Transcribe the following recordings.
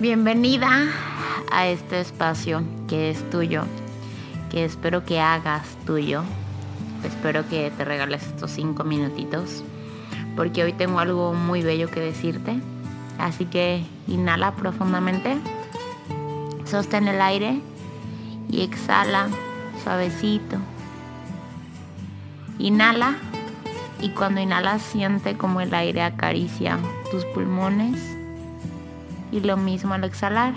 Bienvenida a este espacio que es tuyo, que espero que hagas tuyo. Espero que te regales estos cinco minutitos, porque hoy tengo algo muy bello que decirte. Así que inhala profundamente, sostén el aire y exhala suavecito. Inhala y cuando inhalas siente como el aire acaricia tus pulmones y lo mismo al exhalar.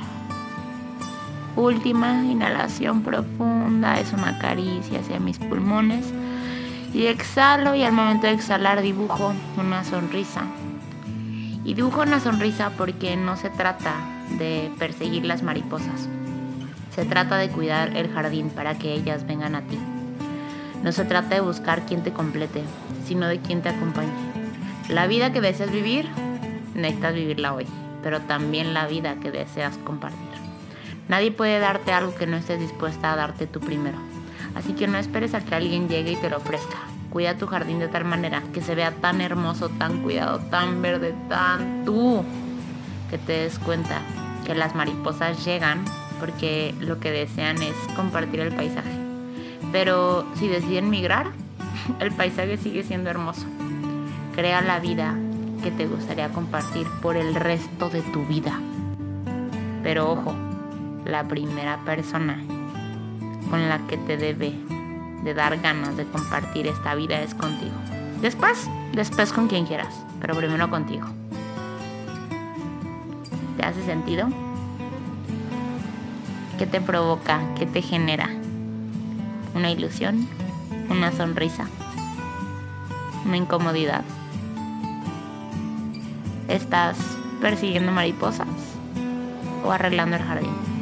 Última inhalación profunda, es una caricia hacia mis pulmones. Y exhalo y al momento de exhalar dibujo una sonrisa. Y dibujo una sonrisa porque no se trata de perseguir las mariposas. Se trata de cuidar el jardín para que ellas vengan a ti. No se trata de buscar quien te complete, sino de quien te acompañe. La vida que deseas vivir, necesitas vivirla hoy pero también la vida que deseas compartir. Nadie puede darte algo que no estés dispuesta a darte tú primero. Así que no esperes a que alguien llegue y te lo ofrezca. Cuida tu jardín de tal manera que se vea tan hermoso, tan cuidado, tan verde, tan tú, que te des cuenta que las mariposas llegan porque lo que desean es compartir el paisaje. Pero si deciden migrar, el paisaje sigue siendo hermoso. Crea la vida que te gustaría compartir por el resto de tu vida. Pero ojo, la primera persona con la que te debe de dar ganas de compartir esta vida es contigo. Después, después con quien quieras, pero primero contigo. ¿Te hace sentido? ¿Qué te provoca? ¿Qué te genera? ¿Una ilusión? ¿Una sonrisa? ¿Una incomodidad? ¿Estás persiguiendo mariposas o arreglando el jardín?